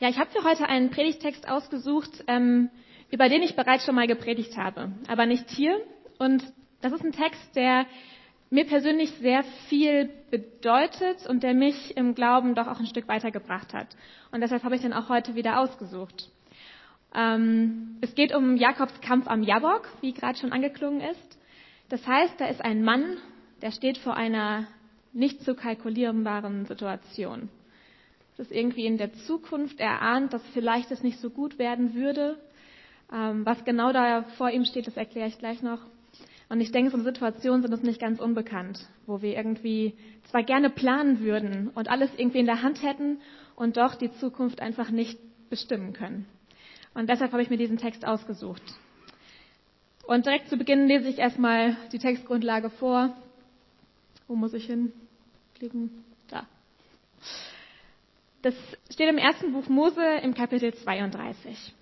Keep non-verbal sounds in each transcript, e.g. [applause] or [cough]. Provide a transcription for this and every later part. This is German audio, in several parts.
Ja, ich habe für heute einen Predigtext ausgesucht, ähm, über den ich bereits schon mal gepredigt habe, aber nicht hier. Und das ist ein Text, der mir persönlich sehr viel bedeutet und der mich im Glauben doch auch ein Stück weitergebracht hat. Und deshalb habe ich den auch heute wieder ausgesucht. Ähm, es geht um Jakobs Kampf am Jabok, wie gerade schon angeklungen ist. Das heißt, da ist ein Mann, der steht vor einer nicht zu kalkulierbaren Situation das irgendwie in der Zukunft erahnt, dass vielleicht es nicht so gut werden würde. Ähm, was genau da vor ihm steht, das erkläre ich gleich noch. Und ich denke, so Situationen sind uns nicht ganz unbekannt, wo wir irgendwie zwar gerne planen würden und alles irgendwie in der Hand hätten und doch die Zukunft einfach nicht bestimmen können. Und deshalb habe ich mir diesen Text ausgesucht. Und direkt zu Beginn lese ich erstmal die Textgrundlage vor. Wo muss ich hinklicken? Da. Das steht im ersten Buch Mose im Kapitel 32.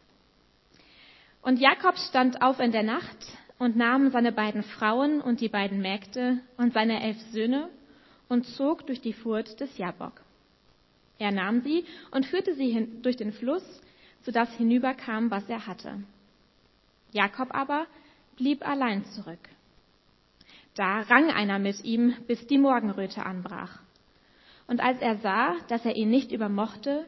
Und Jakob stand auf in der Nacht und nahm seine beiden Frauen und die beiden Mägde und seine elf Söhne und zog durch die Furt des Jabok. Er nahm sie und führte sie durch den Fluss, sodass hinüberkam, was er hatte. Jakob aber blieb allein zurück. Da rang einer mit ihm, bis die Morgenröte anbrach. Und als er sah, dass er ihn nicht übermochte,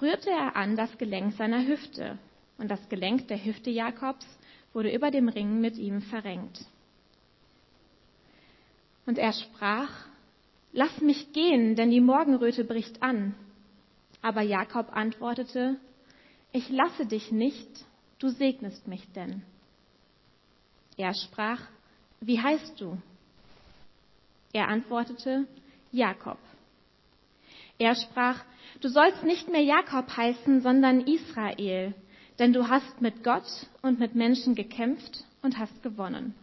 rührte er an das Gelenk seiner Hüfte, und das Gelenk der Hüfte Jakobs wurde über dem Ring mit ihm verrenkt. Und er sprach, Lass mich gehen, denn die Morgenröte bricht an. Aber Jakob antwortete, Ich lasse dich nicht, du segnest mich denn. Er sprach, Wie heißt du? Er antwortete, Jakob. Er sprach, du sollst nicht mehr Jakob heißen, sondern Israel, denn du hast mit Gott und mit Menschen gekämpft und hast gewonnen.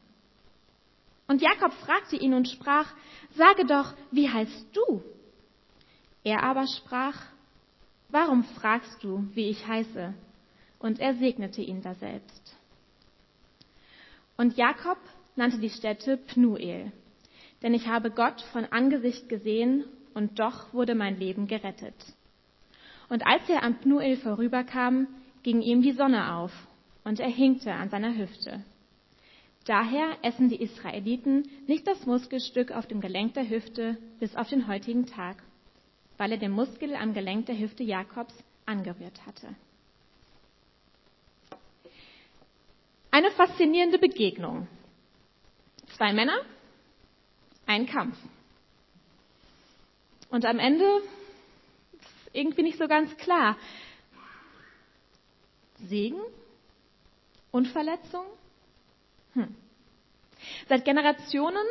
Und Jakob fragte ihn und sprach, sage doch, wie heißt du? Er aber sprach, warum fragst du, wie ich heiße? Und er segnete ihn daselbst. Und Jakob nannte die Stätte Pnuel, denn ich habe Gott von Angesicht gesehen und doch wurde mein Leben gerettet. Und als er am Pnuel vorüberkam, ging ihm die Sonne auf und er hinkte an seiner Hüfte. Daher essen die Israeliten nicht das Muskelstück auf dem Gelenk der Hüfte bis auf den heutigen Tag, weil er den Muskel am Gelenk der Hüfte Jakobs angerührt hatte. Eine faszinierende Begegnung. Zwei Männer, ein Kampf. Und am Ende ist irgendwie nicht so ganz klar. Segen und Verletzung? Hm. Seit Generationen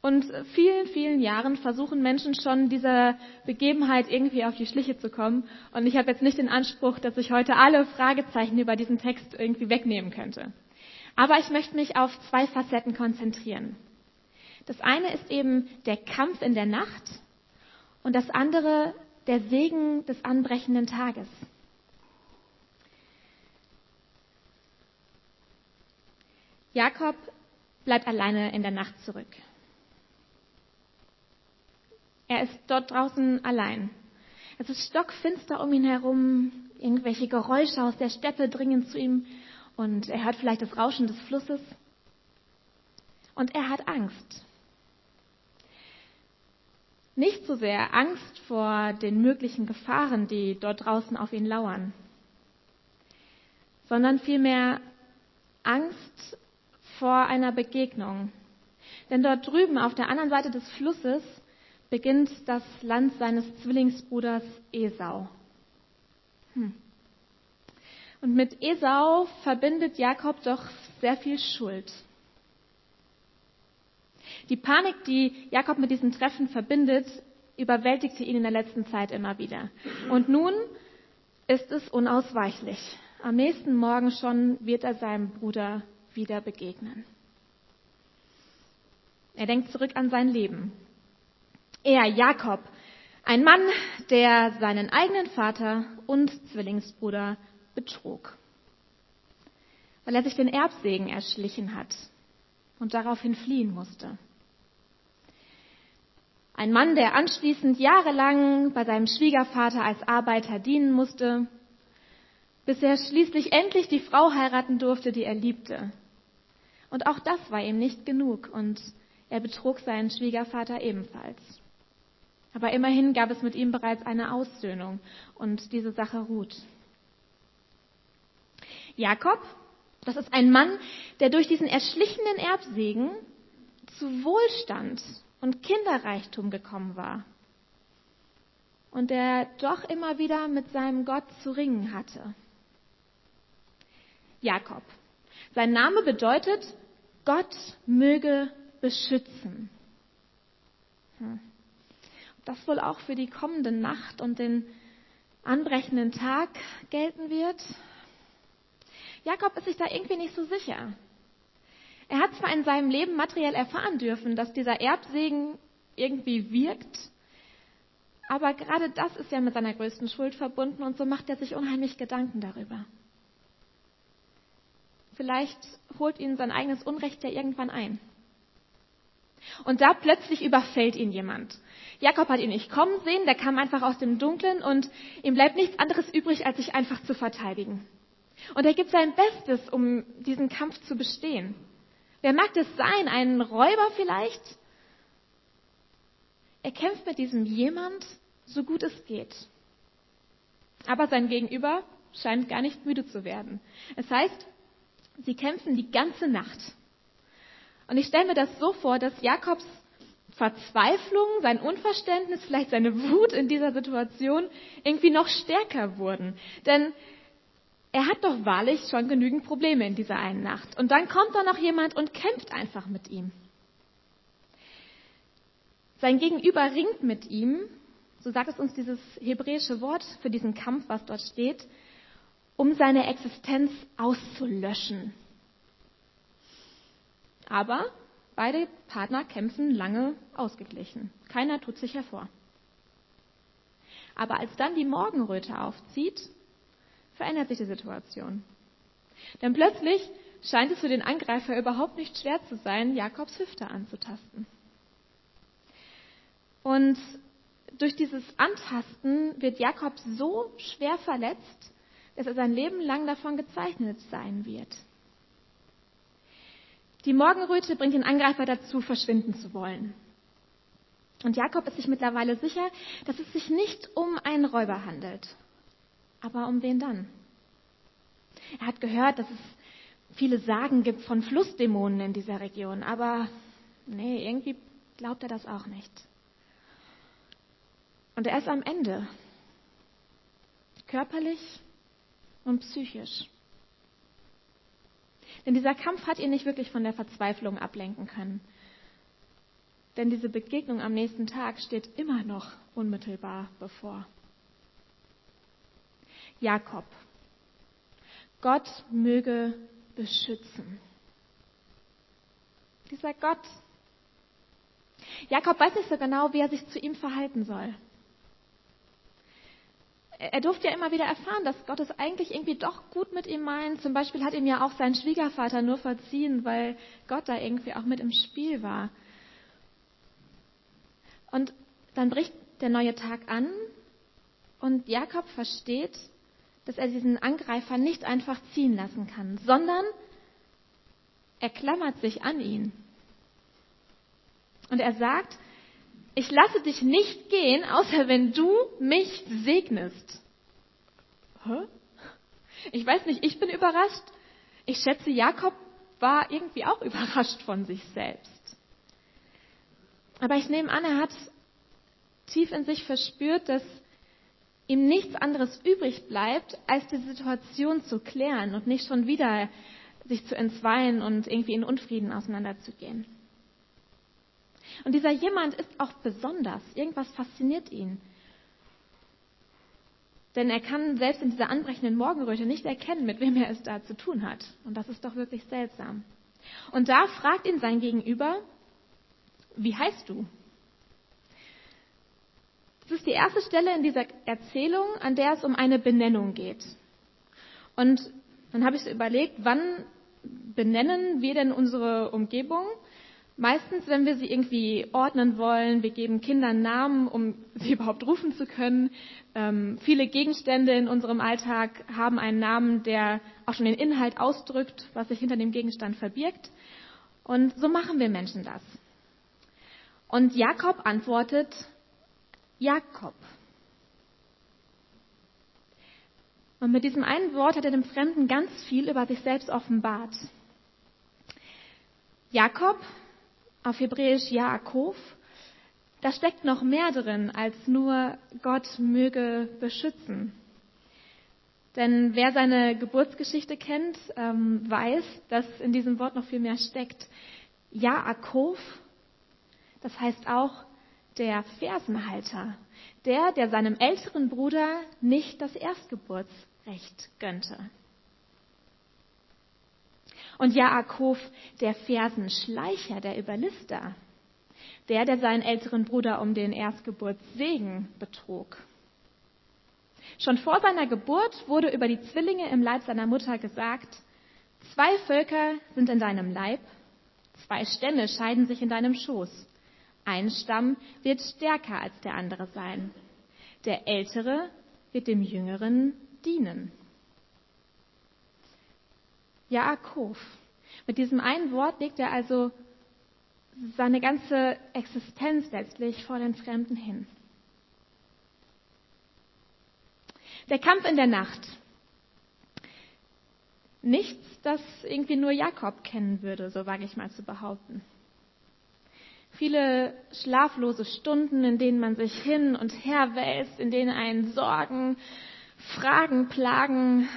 und vielen, vielen Jahren versuchen Menschen schon dieser Begebenheit irgendwie auf die Schliche zu kommen. Und ich habe jetzt nicht den Anspruch, dass ich heute alle Fragezeichen über diesen Text irgendwie wegnehmen könnte. Aber ich möchte mich auf zwei Facetten konzentrieren. Das eine ist eben der Kampf in der Nacht und das andere der Segen des anbrechenden Tages. Jakob bleibt alleine in der Nacht zurück. Er ist dort draußen allein. Es ist stockfinster um ihn herum, irgendwelche Geräusche aus der Steppe dringen zu ihm und er hört vielleicht das Rauschen des Flusses. Und er hat Angst. Nicht so sehr Angst vor den möglichen Gefahren, die dort draußen auf ihn lauern, sondern vielmehr Angst vor einer Begegnung. Denn dort drüben auf der anderen Seite des Flusses beginnt das Land seines Zwillingsbruders Esau. Hm. Und mit Esau verbindet Jakob doch sehr viel Schuld. Die Panik, die Jakob mit diesem Treffen verbindet, überwältigte ihn in der letzten Zeit immer wieder. Und nun ist es unausweichlich. Am nächsten Morgen schon wird er seinem Bruder wieder begegnen. Er denkt zurück an sein Leben. Er, Jakob, ein Mann, der seinen eigenen Vater und Zwillingsbruder betrug, weil er sich den Erbsegen erschlichen hat und daraufhin fliehen musste. Ein Mann, der anschließend jahrelang bei seinem Schwiegervater als Arbeiter dienen musste, bis er schließlich endlich die Frau heiraten durfte, die er liebte. Und auch das war ihm nicht genug und er betrug seinen Schwiegervater ebenfalls. Aber immerhin gab es mit ihm bereits eine Aussöhnung und diese Sache ruht. Jakob, das ist ein Mann, der durch diesen erschlichenen Erbsegen zu Wohlstand und Kinderreichtum gekommen war. Und der doch immer wieder mit seinem Gott zu ringen hatte. Jakob. Sein Name bedeutet, Gott möge beschützen. Hm. Das wohl auch für die kommende Nacht und den anbrechenden Tag gelten wird. Jakob ist sich da irgendwie nicht so sicher. Er hat zwar in seinem Leben materiell erfahren dürfen, dass dieser Erbsegen irgendwie wirkt, aber gerade das ist ja mit seiner größten Schuld verbunden und so macht er sich unheimlich Gedanken darüber. Vielleicht holt ihn sein eigenes Unrecht ja irgendwann ein. Und da plötzlich überfällt ihn jemand. Jakob hat ihn nicht kommen sehen, der kam einfach aus dem Dunklen und ihm bleibt nichts anderes übrig, als sich einfach zu verteidigen. Und er gibt sein Bestes, um diesen Kampf zu bestehen. Wer mag das sein? Ein Räuber vielleicht? Er kämpft mit diesem jemand so gut es geht. Aber sein Gegenüber scheint gar nicht müde zu werden. Es heißt, sie kämpfen die ganze Nacht. Und ich stelle mir das so vor, dass Jakobs Verzweiflung, sein Unverständnis, vielleicht seine Wut in dieser Situation irgendwie noch stärker wurden. Denn er hat doch wahrlich schon genügend Probleme in dieser einen Nacht. Und dann kommt da noch jemand und kämpft einfach mit ihm. Sein Gegenüber ringt mit ihm, so sagt es uns dieses hebräische Wort für diesen Kampf, was dort steht, um seine Existenz auszulöschen. Aber beide Partner kämpfen lange ausgeglichen. Keiner tut sich hervor. Aber als dann die Morgenröte aufzieht, verändert sich die Situation. Denn plötzlich scheint es für den Angreifer überhaupt nicht schwer zu sein, Jakobs Hüfte anzutasten. Und durch dieses Antasten wird Jakob so schwer verletzt, dass er sein Leben lang davon gezeichnet sein wird. Die Morgenröte bringt den Angreifer dazu, verschwinden zu wollen. Und Jakob ist sich mittlerweile sicher, dass es sich nicht um einen Räuber handelt. Aber um wen dann? Er hat gehört, dass es viele Sagen gibt von Flussdämonen in dieser Region, aber nee, irgendwie glaubt er das auch nicht. Und er ist am Ende, körperlich und psychisch. Denn dieser Kampf hat ihn nicht wirklich von der Verzweiflung ablenken können. Denn diese Begegnung am nächsten Tag steht immer noch unmittelbar bevor. Jakob. Gott möge beschützen. Dieser Gott. Jakob weiß nicht so genau, wie er sich zu ihm verhalten soll. Er durfte ja immer wieder erfahren, dass Gott es eigentlich irgendwie doch gut mit ihm meint. Zum Beispiel hat ihm ja auch sein Schwiegervater nur verziehen, weil Gott da irgendwie auch mit im Spiel war. Und dann bricht der neue Tag an und Jakob versteht, dass er diesen Angreifer nicht einfach ziehen lassen kann, sondern er klammert sich an ihn. Und er sagt, ich lasse dich nicht gehen, außer wenn du mich segnest. Hä? Ich weiß nicht, ich bin überrascht. Ich schätze, Jakob war irgendwie auch [laughs] überrascht von sich selbst. Aber ich nehme an, er hat tief in sich verspürt, dass ihm nichts anderes übrig bleibt, als die Situation zu klären und nicht schon wieder sich zu entzweien und irgendwie in Unfrieden auseinanderzugehen. Und dieser jemand ist auch besonders. Irgendwas fasziniert ihn. Denn er kann selbst in dieser anbrechenden Morgenröte nicht erkennen, mit wem er es da zu tun hat. Und das ist doch wirklich seltsam. Und da fragt ihn sein Gegenüber, wie heißt du? Das ist die erste Stelle in dieser Erzählung, an der es um eine Benennung geht. Und dann habe ich überlegt, wann benennen wir denn unsere Umgebung? Meistens, wenn wir sie irgendwie ordnen wollen, wir geben Kindern Namen, um [laughs] sie überhaupt rufen zu können. Ähm, viele Gegenstände in unserem Alltag haben einen Namen, der auch schon den Inhalt ausdrückt, was sich hinter dem Gegenstand verbirgt. Und so machen wir Menschen das. Und Jakob antwortet, Jakob. Und mit diesem einen Wort hat er dem Fremden ganz viel über sich selbst offenbart. Jakob auf Hebräisch Jaakov, da steckt noch mehr drin als nur Gott möge beschützen. Denn wer seine Geburtsgeschichte kennt, ähm, weiß, dass in diesem Wort noch viel mehr steckt. Jaakov, das heißt auch der Fersenhalter, der, der seinem älteren Bruder nicht das Erstgeburtsrecht gönnte. Und Jaakov, der Fersenschleicher, der Überlister, der, der seinen älteren Bruder um den Erstgeburtssegen betrug. Schon vor seiner Geburt wurde über die Zwillinge im Leib seiner Mutter gesagt, zwei Völker sind in deinem Leib, zwei Stämme scheiden sich in deinem Schoß. Ein Stamm wird stärker als der andere sein. Der Ältere wird dem Jüngeren dienen. Jaakov. Mit diesem einen Wort legt er also seine ganze Existenz letztlich vor den Fremden hin. Der Kampf in der Nacht. Nichts, das irgendwie nur Jakob kennen würde, so wage ich mal zu behaupten. Viele schlaflose Stunden, in denen man sich hin und her wälzt, in denen einen Sorgen, Fragen plagen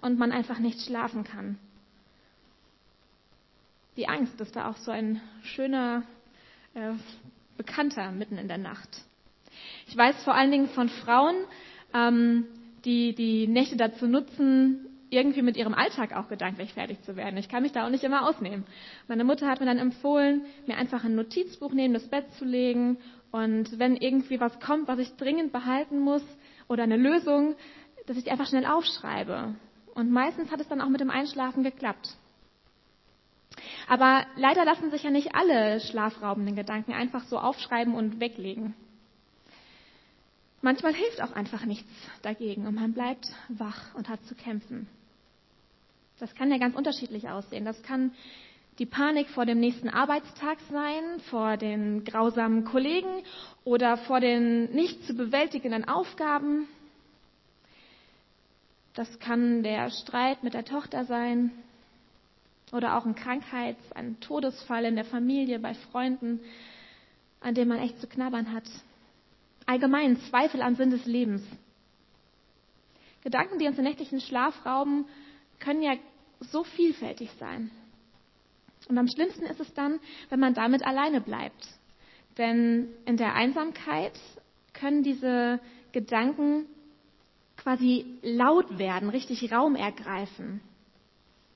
und man einfach nicht schlafen kann die Angst ist da auch so ein schöner äh, Bekannter mitten in der Nacht. Ich weiß vor allen Dingen von Frauen, ähm, die die Nächte dazu nutzen, irgendwie mit ihrem Alltag auch gedanklich fertig zu werden. Ich kann mich da auch nicht immer ausnehmen. Meine Mutter hat mir dann empfohlen, mir einfach ein Notizbuch neben das Bett zu legen und wenn irgendwie was kommt, was ich dringend behalten muss oder eine Lösung, dass ich die einfach schnell aufschreibe. Und meistens hat es dann auch mit dem Einschlafen geklappt. Aber leider lassen sich ja nicht alle schlafraubenden Gedanken einfach so aufschreiben und weglegen. Manchmal hilft auch einfach nichts dagegen und man bleibt wach und hat zu kämpfen. Das kann ja ganz unterschiedlich aussehen. Das kann die Panik vor dem nächsten Arbeitstag sein, vor den grausamen Kollegen oder vor den nicht zu bewältigenden Aufgaben. Das kann der Streit mit der Tochter sein, oder auch ein Krankheits-, ein Todesfall in der Familie, bei Freunden, an dem man echt zu knabbern hat. Allgemein Zweifel am Sinn des Lebens. Gedanken, die uns den nächtlichen Schlaf rauben, können ja so vielfältig sein. Und am schlimmsten ist es dann, wenn man damit alleine bleibt. Denn in der Einsamkeit können diese Gedanken quasi laut werden, richtig Raum ergreifen.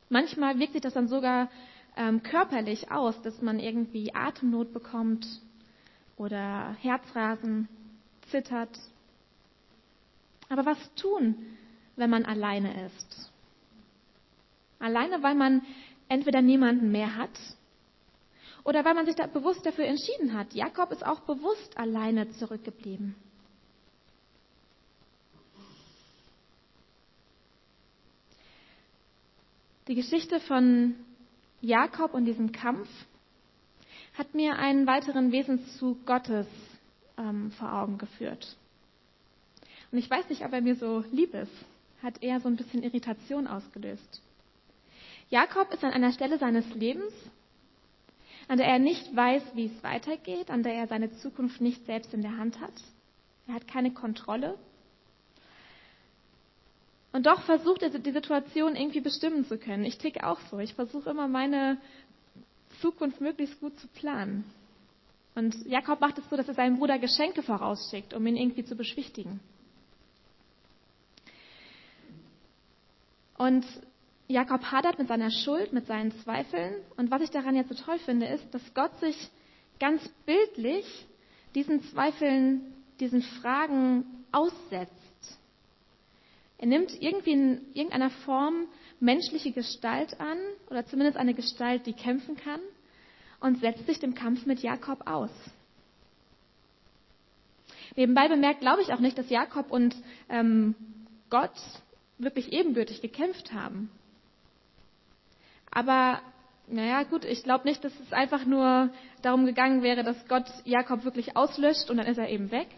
Manchmal wirkt sich das dann sogar ähm, körperlich aus, dass man irgendwie Atemnot bekommt oder Herzrasen, zittert. Aber was tun, wenn man alleine ist? Alleine, weil man entweder niemanden mehr hat oder weil man sich da bewusst dafür entschieden hat. Jakob ist auch bewusst alleine zurückgeblieben. Die Geschichte von Jakob und diesem Kampf hat mir einen weiteren Wesenszug Gottes ähm, vor Augen geführt. Und ich weiß nicht, ob er mir so lieb ist, hat eher so ein bisschen Irritation ausgelöst. Jakob ist an einer Stelle seines Lebens, an der er nicht weiß, wie es weitergeht, an der er seine Zukunft nicht selbst in der Hand hat. Er hat keine Kontrolle und doch versucht er die Situation irgendwie bestimmen zu können. Ich ticke auch so. Ich versuche immer meine Zukunft möglichst gut zu planen. Und Jakob macht es so, dass er seinem Bruder Geschenke vorausschickt, um ihn irgendwie zu beschwichtigen. Und Jakob hadert mit seiner Schuld, mit seinen Zweifeln. Und was ich daran jetzt so toll finde, ist, dass Gott sich ganz bildlich diesen Zweifeln, diesen Fragen aussetzt. Er nimmt irgendwie in irgendeiner Form menschliche Gestalt an oder zumindest eine Gestalt, die kämpfen kann und setzt sich dem Kampf mit Jakob aus. Nebenbei bemerkt glaube ich auch nicht, dass Jakob und ähm, Gott wirklich ebenbürtig gekämpft haben. Aber naja, gut, ich glaube nicht, dass es einfach nur darum gegangen wäre, dass Gott Jakob wirklich auslöscht und dann ist er eben weg,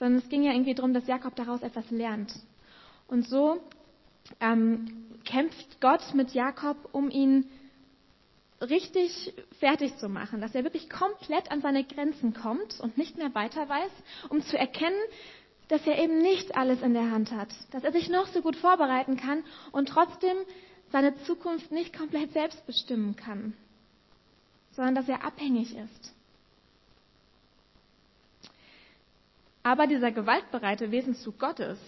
sondern es ging ja irgendwie darum, dass Jakob daraus etwas lernt. Und so ähm, kämpft Gott mit Jakob, um ihn richtig fertig zu machen, dass er wirklich komplett an seine Grenzen kommt und nicht mehr weiter weiß, um zu erkennen, dass er eben nicht alles in der Hand hat, dass er sich noch so gut vorbereiten kann und trotzdem seine Zukunft nicht komplett selbst bestimmen kann, sondern dass er abhängig ist. Aber dieser gewaltbereite Wesenszug Gottes,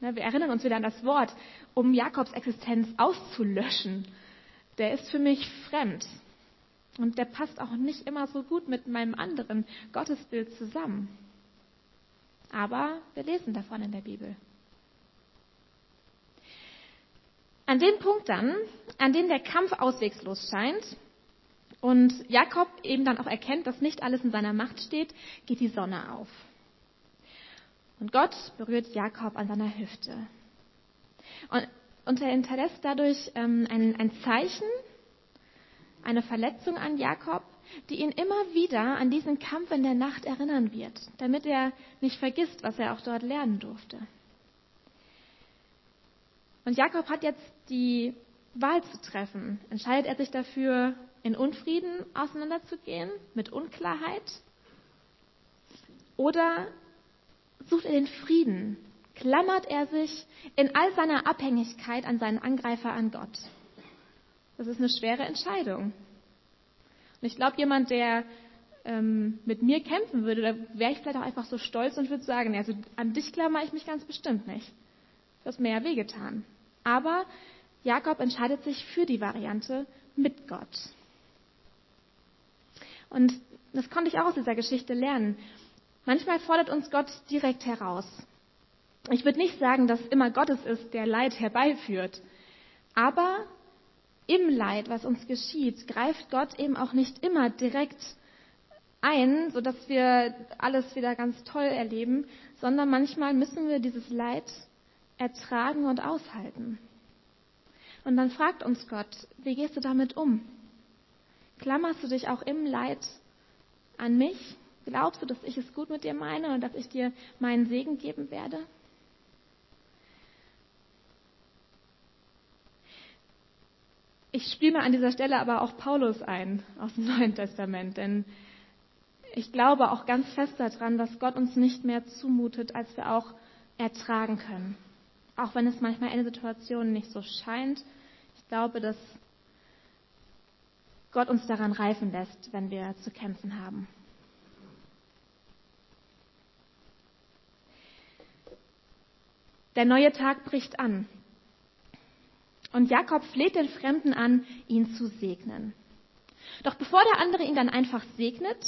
ne, wir erinnern uns wieder an das Wort, um Jakobs Existenz auszulöschen, der ist für mich fremd. Und der passt auch nicht immer so gut mit meinem anderen Gottesbild zusammen. Aber wir lesen davon in der Bibel. An dem Punkt dann, an dem der Kampf auswegslos scheint und Jakob eben dann auch erkennt, dass nicht alles in seiner Macht steht, geht die Sonne auf. Und Gott berührt Jakob an seiner Hüfte. Und, und er hinterlässt dadurch ähm, ein, ein Zeichen, eine Verletzung an Jakob, die ihn immer wieder an diesen Kampf in der Nacht erinnern wird, damit er nicht vergisst, was er auch dort lernen durfte. Und Jakob hat jetzt die Wahl zu treffen. Entscheidet er sich dafür, in Unfrieden auseinanderzugehen, mit Unklarheit? Oder sucht er den Frieden? Klammert er sich in all seiner Abhängigkeit an seinen Angreifer, an Gott? Das ist eine schwere Entscheidung. Und ich glaube, jemand, der ähm, mit mir kämpfen würde, da wäre ich vielleicht auch einfach so stolz und würde sagen, also an dich klammere ich mich ganz bestimmt nicht. Mir ja wehgetan. Aber Jakob entscheidet sich für die Variante mit Gott. Und das konnte ich auch aus dieser Geschichte lernen. Manchmal fordert uns Gott direkt heraus. Ich würde nicht sagen, dass immer Gott es ist, der Leid herbeiführt. Aber im Leid, was uns geschieht, greift Gott eben auch nicht immer direkt ein, sodass wir alles wieder ganz toll erleben, sondern manchmal müssen wir dieses Leid ertragen und aushalten. Und dann fragt uns Gott, wie gehst du damit um? Klammerst du dich auch im Leid an mich? Glaubst du, dass ich es gut mit dir meine und dass ich dir meinen Segen geben werde? Ich spiele mir an dieser Stelle aber auch Paulus ein aus dem [laughs] Neuen Testament, denn ich glaube auch ganz fest daran, dass Gott uns nicht mehr zumutet, als wir auch ertragen können. Auch wenn es manchmal in Situationen nicht so scheint. Ich glaube, dass Gott uns daran reifen lässt, wenn wir zu kämpfen haben. Der neue Tag bricht an. Und Jakob fleht den Fremden an, ihn zu segnen. Doch bevor der andere ihn dann einfach segnet,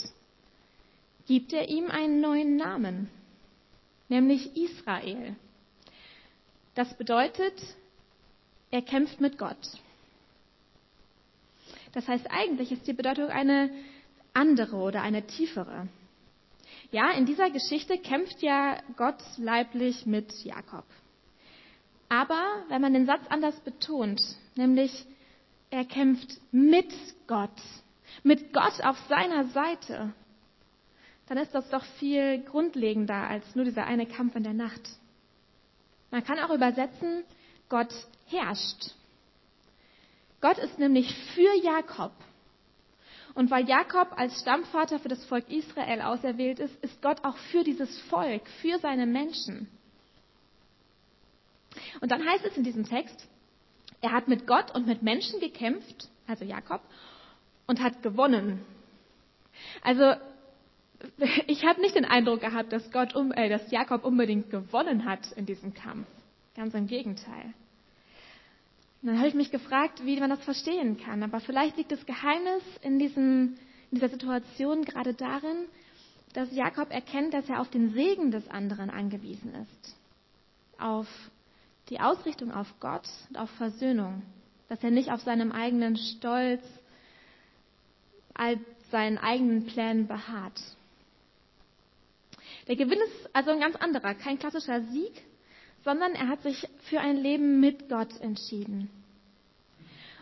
gibt er ihm einen neuen Namen, nämlich Israel. Das bedeutet, er kämpft mit Gott. Das heißt, eigentlich ist die Bedeutung eine andere oder eine tiefere. Ja, in dieser Geschichte kämpft ja Gott leiblich mit Jakob. Aber wenn man den Satz anders betont, nämlich er kämpft mit Gott, mit Gott auf seiner Seite, dann ist das doch viel grundlegender als nur dieser eine Kampf in der Nacht. Man kann auch übersetzen, Gott herrscht. Gott ist nämlich für Jakob. Und weil Jakob als Stammvater für das Volk Israel auserwählt ist, ist Gott auch für dieses Volk, für seine Menschen. Und dann heißt es in diesem Text, er hat mit Gott und mit Menschen gekämpft, also Jakob, und hat gewonnen. Also [laughs] ich habe nicht den Eindruck gehabt, dass, Gott, äh, dass Jakob unbedingt gewonnen hat in diesem Kampf. Ganz im Gegenteil. Und dann habe ich mich gefragt, wie man das verstehen kann. Aber vielleicht liegt das Geheimnis in, diesem, in dieser Situation gerade darin, dass Jakob erkennt, dass er auf den Segen des anderen angewiesen ist. Auf die Ausrichtung auf Gott und auf Versöhnung. Dass er nicht auf seinem eigenen Stolz all seinen eigenen Plänen beharrt. Der Gewinn ist also ein ganz anderer, kein klassischer Sieg, sondern er hat sich für ein Leben mit Gott entschieden.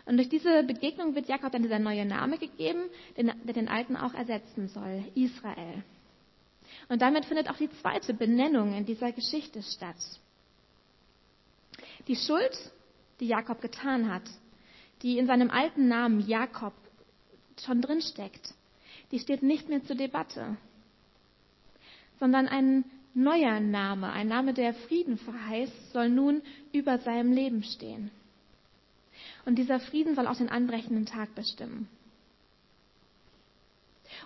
Und durch diese Begegnung wird Jakob dann dieser neue Name gegeben, der den alten auch ersetzen soll, Israel. Und damit findet auch die zweite Benennung in dieser Geschichte statt. Die Schuld, die Jakob getan hat, die in seinem alten Namen Jakob schon drinsteckt, die steht nicht mehr zur Debatte, sondern ein neuer Name, ein Name, der Frieden verheißt, soll nun über seinem Leben stehen. Und dieser Frieden soll auch den anbrechenden Tag bestimmen.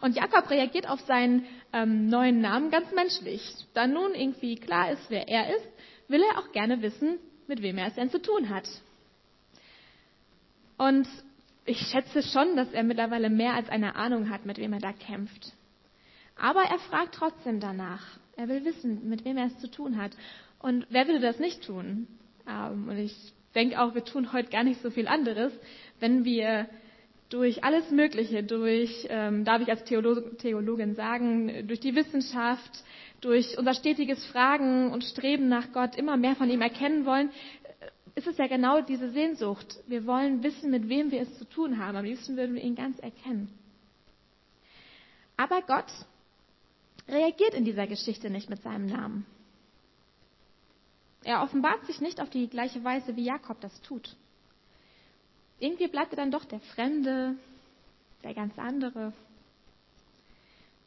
Und Jakob reagiert auf seinen ähm, neuen Namen ganz menschlich. Da nun irgendwie klar ist, wer er ist, will er auch gerne wissen, mit wem er es denn zu tun hat. Und ich schätze schon, dass er mittlerweile mehr als eine Ahnung hat, mit wem er da kämpft. Aber er fragt trotzdem danach. Er will wissen, mit wem er es zu tun hat. Und wer würde das nicht tun? Ähm, und ich denke auch, wir tun heute gar nicht so viel anderes, wenn wir durch alles Mögliche, durch, ähm, darf ich als Theolog Theologin sagen, durch die Wissenschaft, durch unser stetiges Fragen und Streben nach Gott immer mehr von ihm erkennen wollen, ist es ja genau diese Sehnsucht. Wir wollen wissen, mit wem wir es zu tun haben. Am liebsten würden wir ihn ganz erkennen. Aber Gott reagiert in dieser Geschichte nicht mit seinem Namen. Er offenbart sich nicht auf die gleiche Weise, wie Jakob das tut. Irgendwie bleibt er dann doch der Fremde, der ganz andere.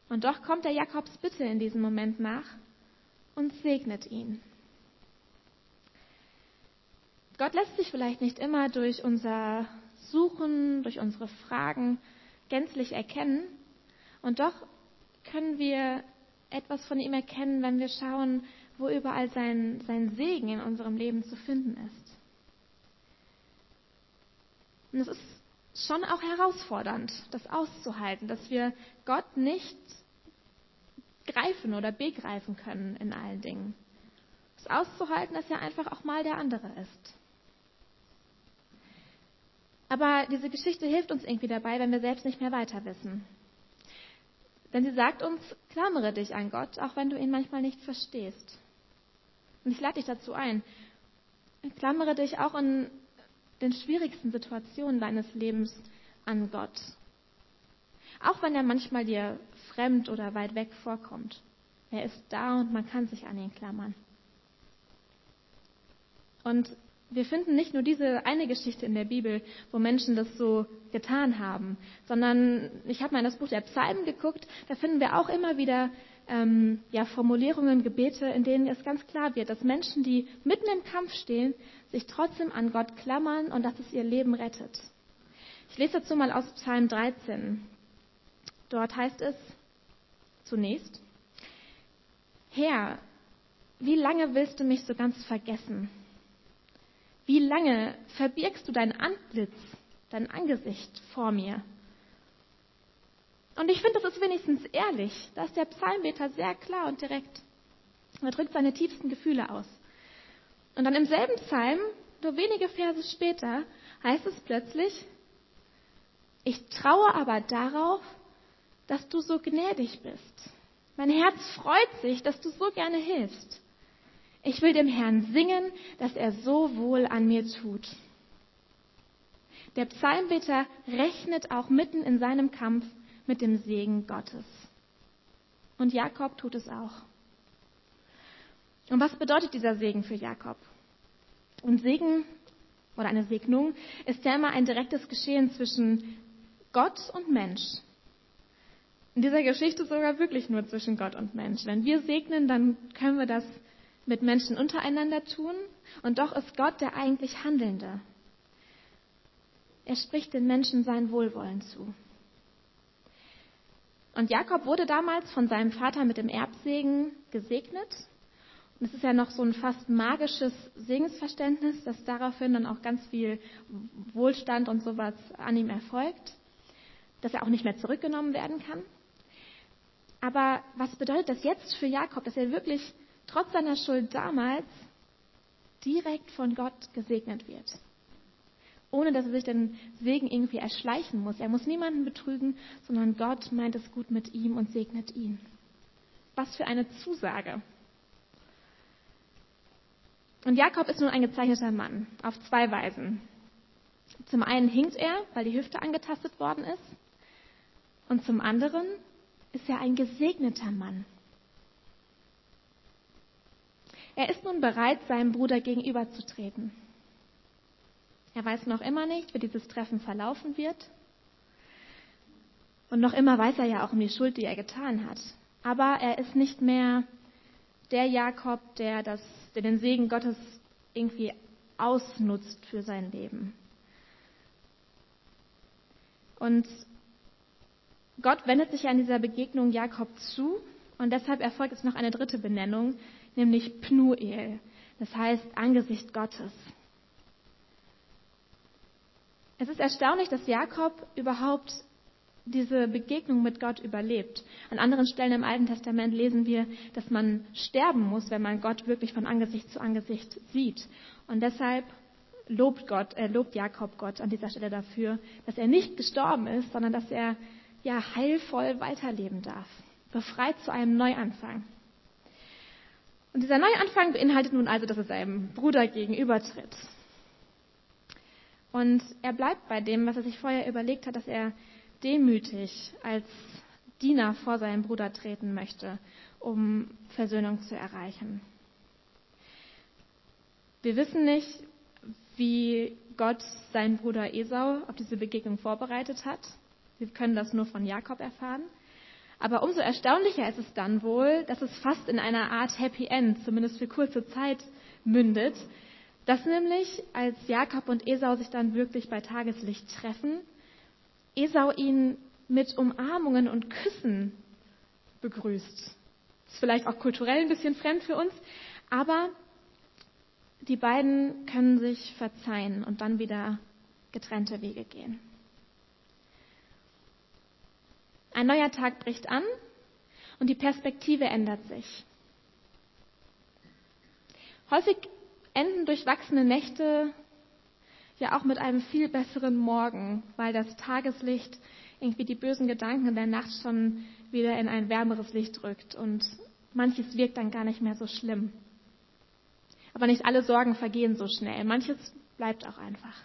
Und doch kommt er Jakobs Bitte in diesem Moment nach und segnet ihn. Gott lässt sich vielleicht nicht immer durch unser Suchen, durch unsere Fragen gänzlich erkennen. Und doch können wir etwas von ihm erkennen, wenn wir schauen, wo überall sein, sein Segen in unserem Leben zu finden ist. Und es ist schon auch herausfordernd, das auszuhalten, dass wir Gott nicht greifen oder begreifen können in allen Dingen. Es auszuhalten, dass er einfach auch mal der andere ist. Aber diese Geschichte hilft uns irgendwie dabei, wenn wir selbst nicht mehr weiter wissen. Denn sie sagt uns, klammere dich an Gott, auch wenn du ihn manchmal nicht verstehst. Und ich lade dich dazu ein, klammere dich auch in den schwierigsten Situationen deines Lebens an Gott. Auch wenn er manchmal dir fremd oder weit weg vorkommt. Er ist da und man kann sich an ihn klammern. Und wir finden nicht nur diese eine Geschichte in der Bibel, wo Menschen das so getan haben, sondern ich habe mal in das Buch der Psalmen geguckt, da finden wir auch immer wieder ähm, ja, Formulierungen, Gebete, in denen es ganz klar wird, dass Menschen, die mitten im Kampf stehen, sich trotzdem an Gott klammern und dass es ihr Leben rettet. Ich lese dazu mal aus Psalm 13. Dort heißt es zunächst, Herr, wie lange willst du mich so ganz vergessen? Wie lange verbirgst du dein Antlitz, dein Angesicht vor mir? Und ich finde, das ist wenigstens ehrlich. Da ist der Psalmbeter sehr klar und direkt. Er drückt seine tiefsten Gefühle aus. Und dann im selben Psalm, nur wenige Verse später, heißt es plötzlich, ich traue aber darauf, dass du so gnädig bist. Mein Herz freut sich, dass du so gerne hilfst. Ich will dem Herrn singen, dass er so wohl an mir tut. Der Psalmbeter rechnet auch mitten in seinem Kampf mit dem Segen Gottes. Und Jakob tut es auch. Und was bedeutet dieser Segen für Jakob? Und Segen oder eine Segnung ist ja immer ein direktes Geschehen zwischen Gott und Mensch. In dieser Geschichte sogar wirklich nur zwischen Gott und Mensch. Wenn wir segnen, dann können wir das mit Menschen untereinander tun und doch ist Gott der eigentlich Handelnde. Er spricht den Menschen sein Wohlwollen zu. Und Jakob wurde damals von seinem Vater mit dem Erbsegen gesegnet. Und es ist ja noch so ein fast magisches Segensverständnis, dass daraufhin dann auch ganz viel Wohlstand und sowas an ihm erfolgt, dass er auch nicht mehr zurückgenommen werden kann. Aber was bedeutet das jetzt für Jakob, dass er wirklich trotz seiner Schuld damals direkt von Gott gesegnet wird. ohne dass er sich den Segen irgendwie erschleichen muss. Er muss niemanden betrügen, sondern Gott meint es gut mit ihm und segnet ihn. Was für eine Zusage. Und Jakob ist nun ein gezeichneter Mann, auf zwei Weisen. Zum einen hinkt er, weil die Hüfte angetastet worden ist. Und zum anderen ist er ein gesegneter Mann. Er ist nun bereit, seinem Bruder gegenüberzutreten. Er weiß noch immer nicht, wie dieses Treffen verlaufen wird. Und noch immer weiß er ja auch um die Schuld, die er getan hat. Aber er ist nicht mehr der Jakob, der, das, der den Segen Gottes irgendwie ausnutzt für sein Leben. Und Gott wendet sich ja in dieser Begegnung Jakob zu und deshalb erfolgt jetzt noch eine dritte Benennung, nämlich Pnuel. Das heißt Angesicht Gottes. Es ist erstaunlich, dass Jakob überhaupt diese Begegnung mit Gott überlebt. An anderen Stellen im Alten Testament lesen wir, dass man sterben muss, wenn man Gott wirklich von Angesicht zu Angesicht sieht. Und deshalb lobt Gott, äh, lobt Jakob Gott an dieser Stelle dafür, dass er nicht gestorben ist, sondern dass er ja heilvoll weiterleben darf, befreit zu einem Neuanfang. Und dieser Neuanfang beinhaltet nun also, dass er seinem Bruder gegenübertritt. Und er bleibt bei dem, was er sich vorher überlegt hat, dass er demütig als Diener vor seinem Bruder treten möchte, um Versöhnung zu erreichen. Wir wissen nicht, wie Gott seinen Bruder Esau auf diese Begegnung vorbereitet hat. Wir können das nur von Jakob erfahren. Aber umso erstaunlicher ist es dann wohl, dass es fast in einer Art Happy End, zumindest für kurze Zeit, mündet. Dass nämlich, als Jakob und Esau sich dann wirklich bei Tageslicht treffen, Esau ihn mit Umarmungen und Küssen begrüßt. Ist vielleicht auch kulturell ein bisschen fremd für uns, aber die beiden können sich verzeihen und dann wieder getrennte Wege gehen. Ein neuer Tag bricht an und die Perspektive ändert sich. Häufig enden durchwachsene Nächte ja auch mit einem viel besseren Morgen, weil das Tageslicht irgendwie die bösen Gedanken der Nacht schon wieder in ein wärmeres Licht rückt und manches wirkt dann gar nicht mehr so schlimm. Aber nicht alle Sorgen vergehen so schnell. Manches bleibt auch einfach.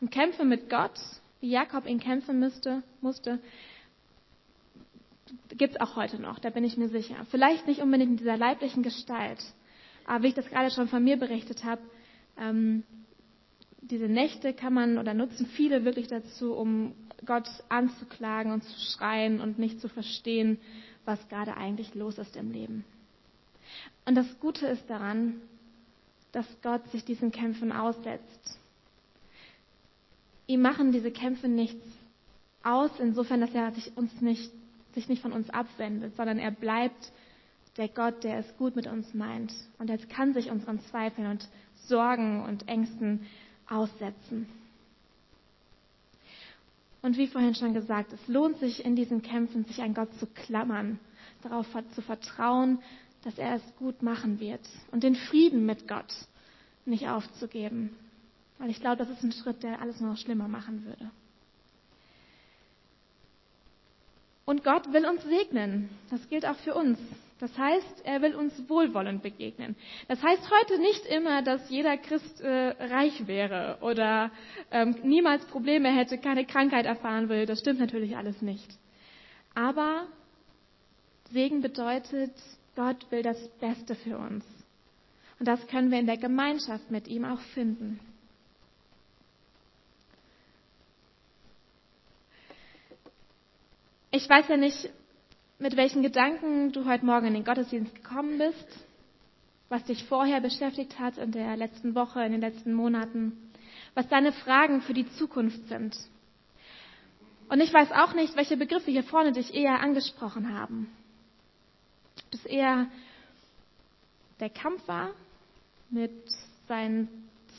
Und Kämpfe mit Gott, wie Jakob ihn kämpfen müsste, musste, gibt es auch heute noch, da bin ich mir sicher. Vielleicht nicht unbedingt in dieser leiblichen Gestalt, aber wie ich das gerade schon von mir berichtet habe, ähm, diese Nächte kann man oder nutzen viele wirklich dazu, um Gott anzuklagen und zu schreien und nicht zu verstehen, was gerade eigentlich los ist im Leben. Und das Gute ist daran, dass Gott sich diesen Kämpfen aussetzt. Ihm machen diese Kämpfe nichts aus, insofern, dass er sich, uns nicht, sich nicht von uns abwendet, sondern er bleibt der Gott, der es gut mit uns meint. Und er kann sich unseren Zweifeln und Sorgen und Ängsten aussetzen. Und wie vorhin schon gesagt, es lohnt sich in diesen Kämpfen, sich an Gott zu klammern, darauf zu vertrauen, dass er es gut machen wird und den Frieden mit Gott nicht aufzugeben. Weil ich glaube, das ist ein Schritt, der alles noch schlimmer machen würde. Und Gott will uns segnen. Das gilt auch für uns. Das heißt, er will uns wohlwollend begegnen. Das heißt heute nicht immer, dass jeder Christ äh, reich wäre oder ähm, niemals Probleme hätte, keine Krankheit erfahren würde. Das stimmt natürlich alles nicht. Aber Segen bedeutet, Gott will das Beste für uns. Und das können wir in der Gemeinschaft mit ihm auch finden. Ich weiß ja nicht, mit welchen Gedanken du heute Morgen in den Gottesdienst gekommen bist, was dich vorher beschäftigt hat in der letzten Woche, in den letzten Monaten, was deine Fragen für die Zukunft sind. Und ich weiß auch nicht, welche Begriffe hier vorne dich eher angesprochen haben. Ob es eher der Kampf war mit seinen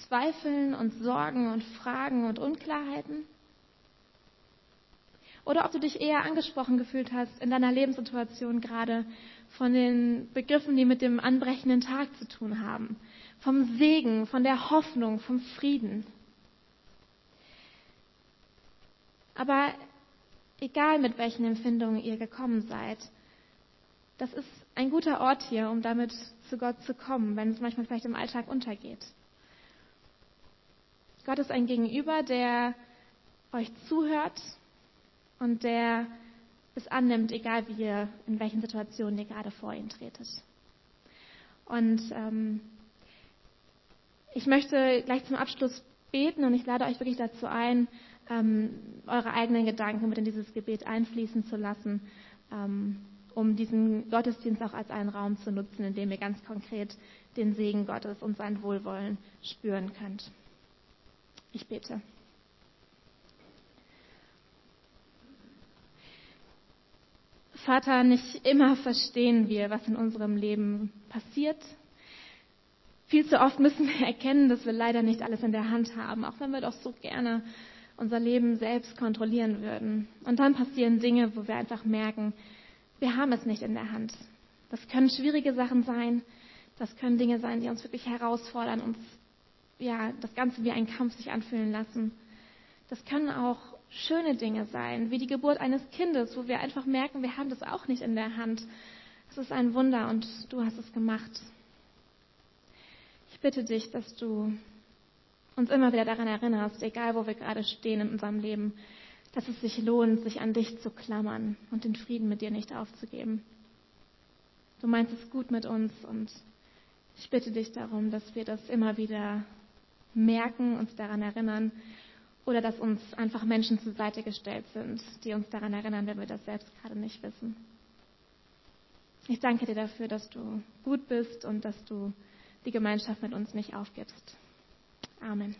Zweifeln und Sorgen und Fragen und Unklarheiten oder ob du dich eher angesprochen gefühlt hast in deiner Lebenssituation gerade von den Begriffen, die mit dem anbrechenden Tag zu tun haben. Vom Segen, von der Hoffnung, vom Frieden. Aber egal mit welchen Empfindungen ihr gekommen seid, das ist ein guter Ort hier, um damit zu Gott zu kommen, wenn es manchmal vielleicht im Alltag untergeht. Gott ist ein Gegenüber, der euch zuhört und der es annimmt, egal wie ihr, in welchen Situationen ihr gerade vor ihn tretet. Und ähm, ich möchte gleich zum Abschluss beten und ich lade euch wirklich dazu ein, ähm, eure eigenen Gedanken mit in dieses Gebet einfließen zu lassen, ähm, um diesen Gottesdienst auch als einen Raum zu nutzen, in dem ihr ganz konkret den Segen Gottes und sein Wohlwollen spüren könnt. Ich bete. Vater, nicht immer verstehen wir, was in unserem Leben passiert. Viel zu oft müssen wir [laughs] erkennen, dass wir leider nicht alles in der Hand haben, auch wenn wir doch so gerne unser Leben selbst kontrollieren würden. Und dann passieren Dinge, wo wir einfach merken, wir haben es nicht in der Hand. Das können schwierige Sachen sein, das können Dinge sein, die uns wirklich herausfordern, uns ja das Ganze wie ein Kampf sich anfühlen lassen. Das können auch schöne Dinge sein, wie die Geburt eines Kindes, wo wir einfach merken, wir haben das auch nicht in der Hand. Es ist ein Wunder und du hast es gemacht. Ich bitte dich, dass du uns immer wieder daran erinnerst, egal wo wir gerade stehen in unserem Leben, dass es sich lohnt, sich an dich zu klammern und den Frieden mit dir nicht aufzugeben. Du meinst es gut mit uns und ich bitte dich darum, dass wir das immer wieder merken, uns daran erinnern oder dass uns einfach Menschen zur Seite gestellt sind, die uns daran erinnern, wenn wir das selbst gerade nicht wissen. Ich danke dir dafür, dass du gut bist und dass du die Gemeinschaft mit uns nicht aufgibst. Amen.